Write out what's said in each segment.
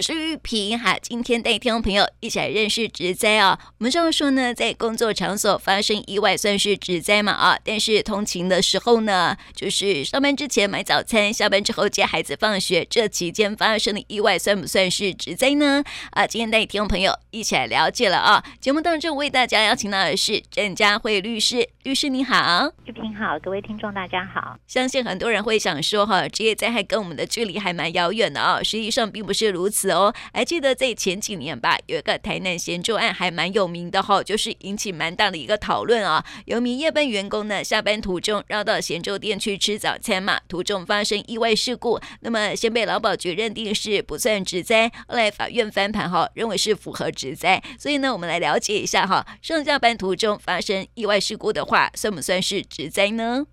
我是玉萍哈，今天带听众朋友一起来认识职灾啊。我们这样说呢，在工作场所发生意外算是职灾嘛啊，但是通勤的时候呢，就是上班之前买早餐，下班之后接孩子放学，这期间发生的意外算不算是职灾呢？啊，今天带听众朋友一起来了解了啊。节目当中为大家邀请到的是郑佳慧律师，律师你好，玉萍好，各位听众大家好。相信很多人会想说哈，职业灾害跟我们的距离还蛮遥远的啊，实际上并不是如此。哦，还记得在前几年吧，有一个台南咸粥案还蛮有名的哈，就是引起蛮大的一个讨论啊。有名夜班员工呢，下班途中绕到咸粥店去吃早餐嘛，途中发生意外事故，那么先被劳保局认定是不算职灾，后来法院翻盘哈，认为是符合职灾。所以呢，我们来了解一下哈，上下班途中发生意外事故的话，算不算是职灾呢？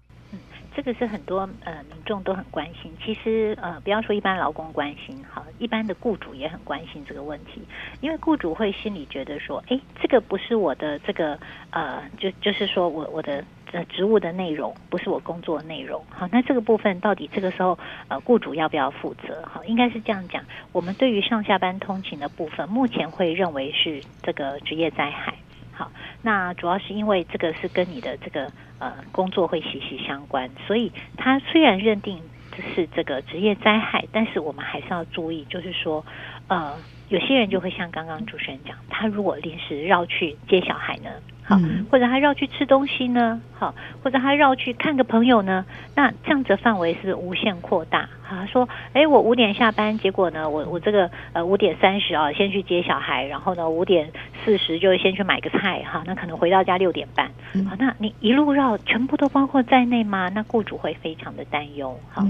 这个是很多呃民众都很关心，其实呃不要说一般劳工关心，好，一般的雇主也很关心这个问题，因为雇主会心里觉得说，哎，这个不是我的这个呃，就就是说我我的呃职务的内容，不是我工作内容，好，那这个部分到底这个时候呃雇主要不要负责？好，应该是这样讲，我们对于上下班通勤的部分，目前会认为是这个职业灾害。好，那主要是因为这个是跟你的这个呃工作会息息相关，所以他虽然认定这是这个职业灾害，但是我们还是要注意，就是说呃有些人就会像刚刚主持人讲，他如果临时绕去接小孩呢，好，或者他绕去吃东西呢，好，或者他绕去看个朋友呢，那这样子的范围是无限扩大。他说：“哎，我五点下班，结果呢，我我这个呃五点三十啊，先去接小孩，然后呢五点四十就先去买个菜哈，那可能回到家六点半。好，那你一路绕全部都包括在内吗？那雇主会非常的担忧。哈，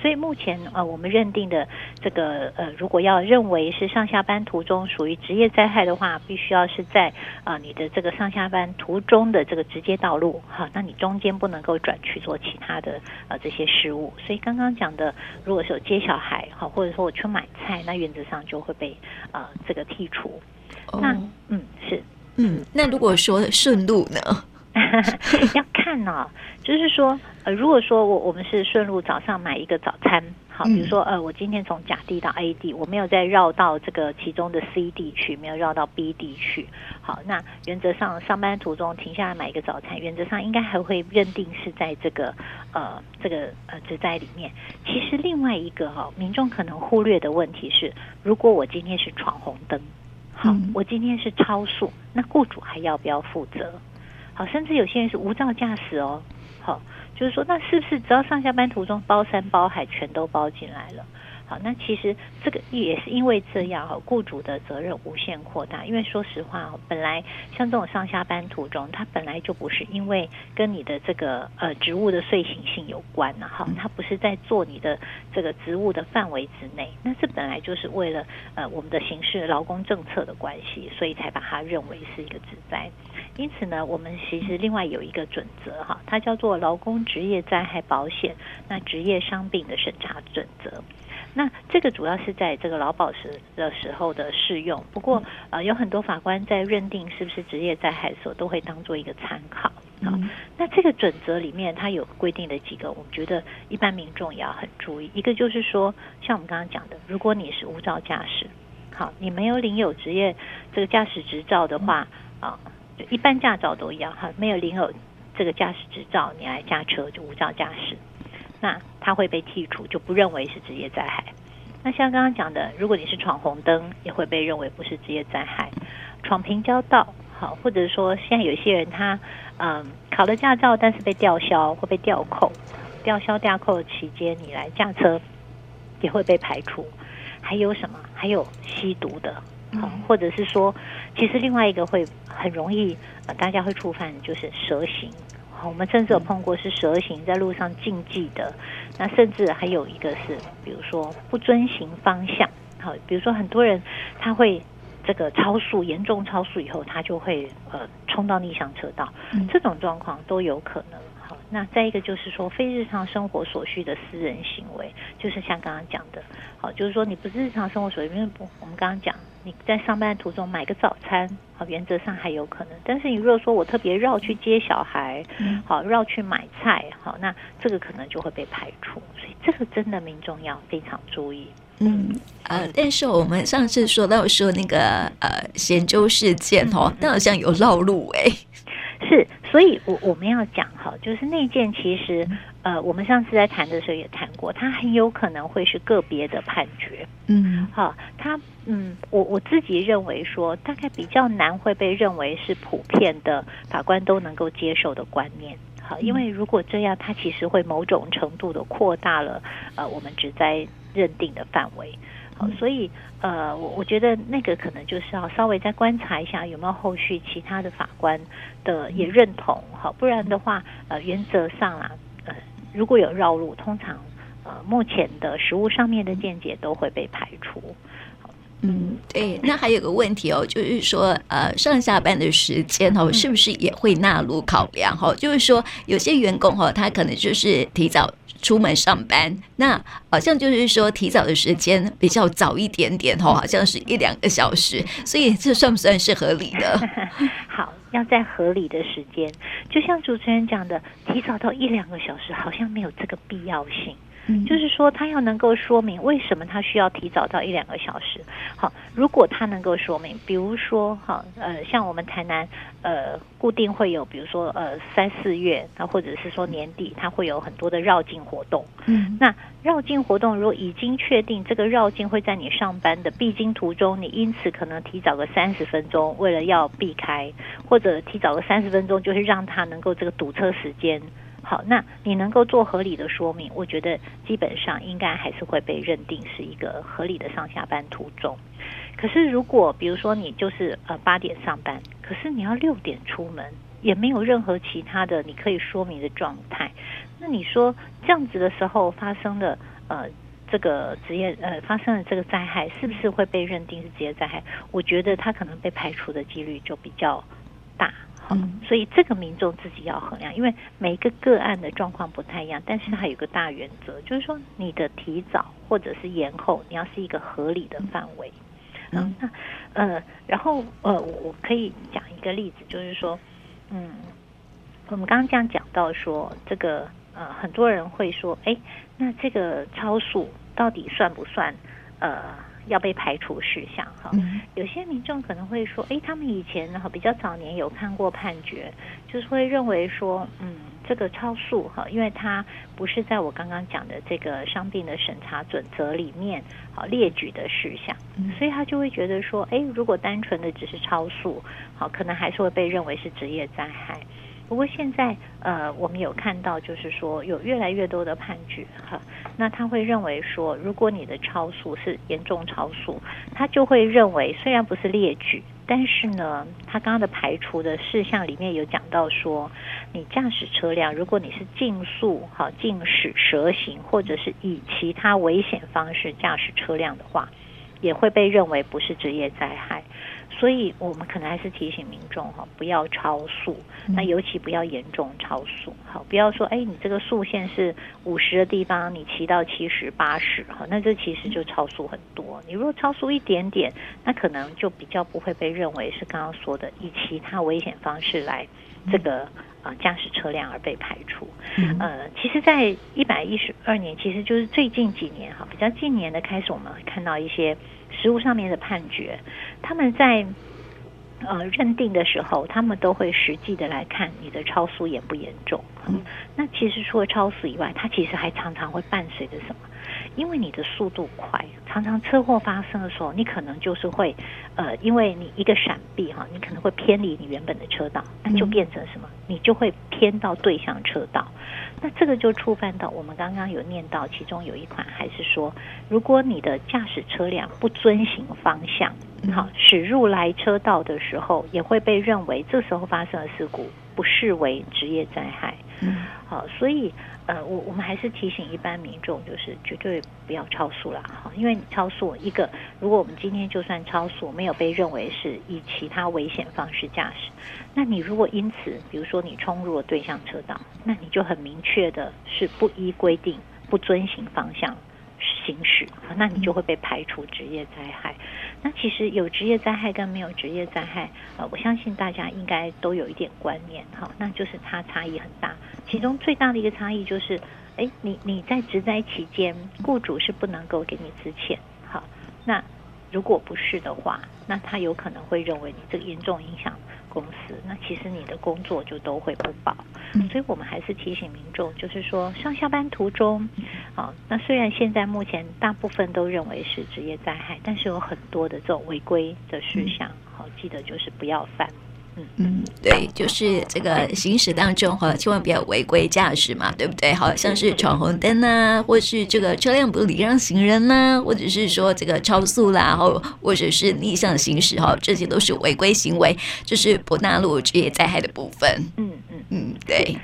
所以目前呃我们认定的这个呃，如果要认为是上下班途中属于职业灾害的话，必须要是在啊、呃、你的这个上下班途中的这个直接道路哈，那你中间不能够转去做其他的呃这些事物。所以刚刚讲的。”如果是有接小孩好，或者说我去买菜，那原则上就会被呃这个剔除。Oh. 那嗯是嗯，那如果说顺路呢？要看呢、哦，就是说呃，如果说我我们是顺路早上买一个早餐。好，比如说，呃，我今天从甲地到 A 地，我没有再绕到这个其中的 C 地去，没有绕到 B 地去。好，那原则上上班途中停下来买一个早餐，原则上应该还会认定是在这个呃这个呃职灾里面。其实另外一个哈、哦，民众可能忽略的问题是，如果我今天是闯红灯，好，我今天是超速，那雇主还要不要负责？好，甚至有些人是无照驾驶哦，好。就是说，那是不是只要上下班途中包山包海全都包进来了？好，那其实这个也是因为这样哈，雇主的责任无限扩大。因为说实话，本来像这种上下班途中，它本来就不是因为跟你的这个呃职务的遂行性有关呐，哈，它不是在做你的这个职务的范围之内。那这本来就是为了呃我们的刑事劳工政策的关系，所以才把它认为是一个职灾。因此呢，我们其实另外有一个准则哈，它叫做劳工职业灾害保险，那职业伤病的审查准则。那这个主要是在这个劳保时的时候的适用。不过呃，有很多法官在认定是不是职业灾害的时候，都会当做一个参考。好，那这个准则里面，它有规定的几个，我们觉得一般民众也要很注意。一个就是说，像我们刚刚讲的，如果你是无照驾驶，好，你没有领有职业这个驾驶执照的话，啊。一般驾照都一样哈，没有领有这个驾驶执照，你来驾车就无照驾驶，那他会被剔除，就不认为是职业灾害。那像刚刚讲的，如果你是闯红灯，也会被认为不是职业灾害。闯平交道，好，或者说现在有些人他嗯考了驾照，但是被吊销或被吊扣，吊销吊扣的期间你来驾车，也会被排除。还有什么？还有吸毒的。好，或者是说，其实另外一个会很容易，呃，大家会触犯就是蛇行。好，我们甚至有碰过是蛇行在路上禁忌的，那甚至还有一个是，比如说不遵行方向。好，比如说很多人他会这个超速，严重超速以后，他就会呃冲到逆向车道，这种状况都有可能。好那再一个就是说，非日常生活所需的私人行为，就是像刚刚讲的，好，就是说你不是日常生活所需，因为不，我们刚刚讲你在上班途中买个早餐，好，原则上还有可能。但是你如果说我特别绕去接小孩，好，绕去买菜，好，那这个可能就会被排除。所以这个真的民众要非常注意。嗯呃，但是我们上次说到说那个呃咸州事件哦，那好像有绕路哎，是，所以我我们要讲哈，就是那件其实呃，我们上次在谈的时候也谈过，它很有可能会是个别的判决，嗯，好，它嗯，我我自己认为说，大概比较难会被认为是普遍的法官都能够接受的观念。好因为如果这样，它其实会某种程度的扩大了呃我们只在认定的范围。好，所以呃我我觉得那个可能就是要稍微再观察一下有没有后续其他的法官的也认同。好，不然的话呃原则上啊呃如果有绕路，通常呃目前的实物上面的见解都会被排除。嗯，对，那还有个问题哦，就是说，呃，上下班的时间哦，是不是也会纳入考量？哈，就是说，有些员工哈，他可能就是提早出门上班，那好像就是说，提早的时间比较早一点点哈，好像是一两个小时，所以这算不算是合理的？好，要在合理的时间，就像主持人讲的，提早到一两个小时，好像没有这个必要性。就是说，他要能够说明为什么他需要提早到一两个小时。好，如果他能够说明，比如说，哈，呃，像我们台南，呃，固定会有，比如说，呃，三四月，那或者是说年底，他会有很多的绕境活动。嗯，那绕境活动如果已经确定这个绕境会在你上班的必经途中，你因此可能提早个三十分钟，为了要避开，或者提早个三十分钟，就是让他能够这个堵车时间。好，那你能够做合理的说明，我觉得基本上应该还是会被认定是一个合理的上下班途中。可是如果比如说你就是呃八点上班，可是你要六点出门，也没有任何其他的你可以说明的状态，那你说这样子的时候发生的呃这个职业呃发生的这个灾害，是不是会被认定是职业灾害？我觉得他可能被排除的几率就比较大。嗯，所以这个民众自己要衡量，因为每个个案的状况不太一样，但是它有个大原则，就是说你的提早或者是延后，你要是一个合理的范围。嗯，那呃，然后呃，我我可以讲一个例子，就是说，嗯，我们刚刚这样讲到说，这个呃，很多人会说，哎，那这个超速到底算不算呃？要被排除事项哈，有些民众可能会说，诶，他们以前哈比较早年有看过判决，就是会认为说，嗯，这个超速哈，因为它不是在我刚刚讲的这个伤病的审查准则里面好列举的事项，所以他就会觉得说，诶，如果单纯的只是超速，好，可能还是会被认为是职业灾害。不过现在，呃，我们有看到，就是说有越来越多的判决哈，那他会认为说，如果你的超速是严重超速，他就会认为虽然不是列举，但是呢，他刚刚的排除的事项里面有讲到说，你驾驶车辆，如果你是竞速、哈竞驶、蛇行，或者是以其他危险方式驾驶车辆的话，也会被认为不是职业灾害。所以，我们可能还是提醒民众哈，不要超速，那尤其不要严重超速。好，不要说，哎，你这个速限是五十的地方，你骑到七十、八十，哈，那这其实就超速很多。你如果超速一点点，那可能就比较不会被认为是刚刚说的以其他危险方式来这个啊驾驶车辆而被排除。呃，其实，在一百一十二年，其实就是最近几年哈，比较近年的开始，我们会看到一些。实物上面的判决，他们在呃认定的时候，他们都会实际的来看你的超速严不严重。嗯，那其实除了超速以外，它其实还常常会伴随着什么？因为你的速度快，常常车祸发生的时候，你可能就是会呃，因为你一个闪避哈，你可能会偏离你原本的车道，那就变成什么？你就会偏到对向车道。那这个就触犯到我们刚刚有念到，其中有一款还是说，如果你的驾驶车辆不遵循方向，好驶入来车道的时候，也会被认为这时候发生了事故不视为职业灾害。好，所以呃，我我们还是提醒一般民众，就是绝对不要超速啦哈，因为你超速一个，如果我们今天就算超速没有被认为是以其他危险方式驾驶，那你如果因此，比如说你冲入了对向车道，那你就很明确的是不依规定、不遵行方向行驶，那你就会被排除职业灾害。那其实有职业灾害跟没有职业灾害，呃，我相信大家应该都有一点观念哈，那就是它差异很大。其中最大的一个差异就是，哎，你你在职灾期间，雇主是不能够给你资遣，那如果不是的话，那他有可能会认为你这个严重影响公司，那其实你的工作就都会不保。嗯、所以我们还是提醒民众，就是说上下班途中，啊，那虽然现在目前大部分都认为是职业灾害，但是有很多的这种违规的事项，好，记得就是不要犯。嗯，对，就是这个行驶当中哈，千万不要违规驾驶嘛，对不对？好像是闯红灯啊，或是这个车辆不礼让行人呐、啊，或者是说这个超速啦，或或者是逆向行驶哈，这些都是违规行为，就是不纳入职业灾害的部分。嗯嗯嗯，对。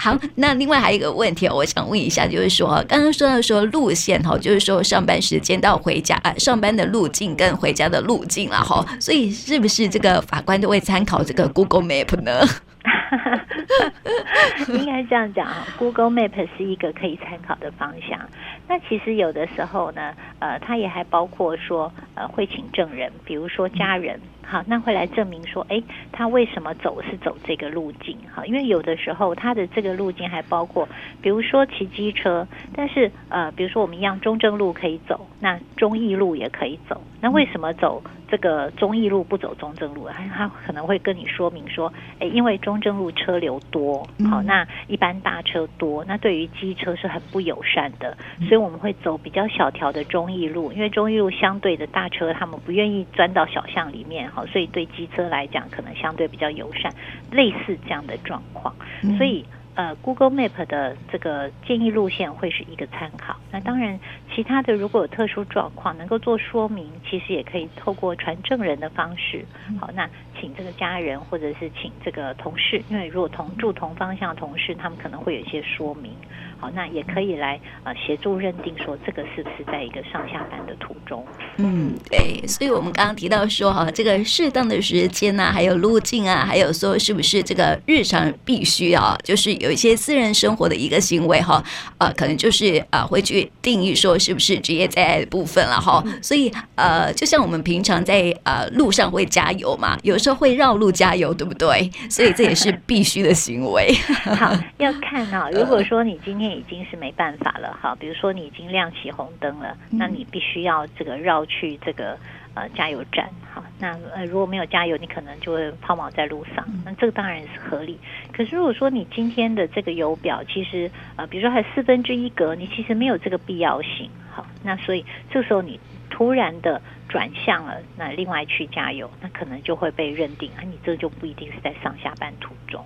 好，那另外还有一个问题，我想问一下，就是说，刚刚说到说路线哈，就是说上班时间到回家啊，上班的路径跟回家的路径了哈，所以是不是这个法官都会参考这个 Google Map 呢？应该这样讲啊，Google Map 是一个可以参考的方向。那其实有的时候呢，呃，它也还包括说，呃，会请证人，比如说家人，好，那会来证明说，哎，他为什么走是走这个路径？好，因为有的时候他的这个路径还包括，比如说骑机车，但是呃，比如说我们一样中正路可以走，那中义路也可以走，那为什么走？这个中义路不走中正路，他他可能会跟你说明说，哎，因为中正路车流多，好，那一般大车多，那对于机车是很不友善的，所以我们会走比较小条的中义路，因为中义路相对的大车他们不愿意钻到小巷里面，好，所以对机车来讲可能相对比较友善，类似这样的状况，所以。呃，Google Map 的这个建议路线会是一个参考。那当然，其他的如果有特殊状况，能够做说明，其实也可以透过传证人的方式。好，那请这个家人或者是请这个同事，因为如果同住同方向的同事，他们可能会有一些说明。好，那也可以来呃协助认定说这个是不是在一个上下班的途中。嗯，对。所以我们刚刚提到说哈，这个适当的时间呐、啊，还有路径啊，还有说是不是这个日常必须啊，就是有一些私人生活的一个行为哈，呃，可能就是呃会去定义说是不是职业灾害的部分了哈。所以呃，就像我们平常在呃路上会加油嘛，有时候会绕路加油，对不对？所以这也是必须的行为。好，要看啊，如果说你今天。已经是没办法了哈，比如说你已经亮起红灯了，那你必须要这个绕去这个呃加油站哈。那呃如果没有加油，你可能就会抛锚在路上，那这个当然是合理。可是如果说你今天的这个油表其实呃比如说还四分之一格，你其实没有这个必要性好，那所以这时候你突然的转向了，那另外去加油，那可能就会被认定啊，你这就不一定是在上下班途中。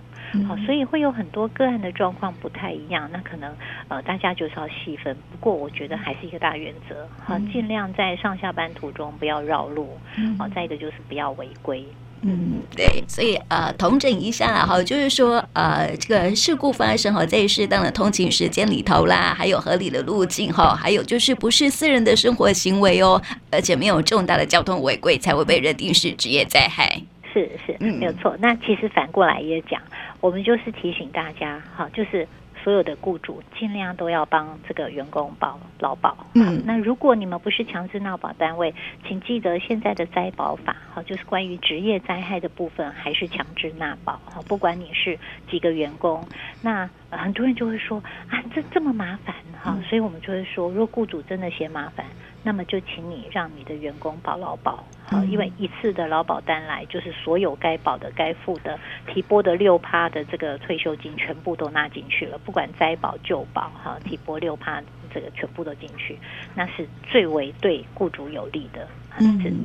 好，所以会有很多个案的状况不太一样，那可能呃大家就是要细分。不过我觉得还是一个大原则，好，尽量在上下班途中不要绕路，好，再一个就是不要违规。嗯，对，所以呃，统整一下哈，就是说呃，这个事故发生哈，在适当的通勤时间里头啦，还有合理的路径哈，还有就是不是私人的生活行为哦，而且没有重大的交通违规，才会被认定是职业灾害。是是，没有错。那其实反过来也讲。我们就是提醒大家，哈，就是所有的雇主尽量都要帮这个员工保劳保。嗯，那如果你们不是强制纳保单位，请记得现在的灾保法，哈，就是关于职业灾害的部分还是强制纳保。哈，不管你是几个员工，那很多人就会说啊，这这么麻烦，哈，所以我们就会说，如果雇主真的嫌麻烦。那么就请你让你的员工保劳保，好，因为一次的劳保单来，就是所有该保的、该付的、提拨的六趴的这个退休金全部都纳进去了，不管灾保旧保，哈，提拨六趴这个全部都进去，那是最为对雇主有利的。嗯，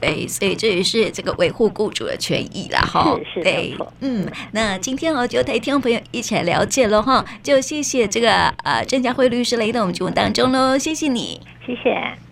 对，所以这也是这个维护雇主的权益啦，哈。是是没错。嗯，那今天我，就带听众朋友一起来了解了哈，就谢谢这个呃郑家辉律师来到我们节目当中喽，谢谢你。谢谢。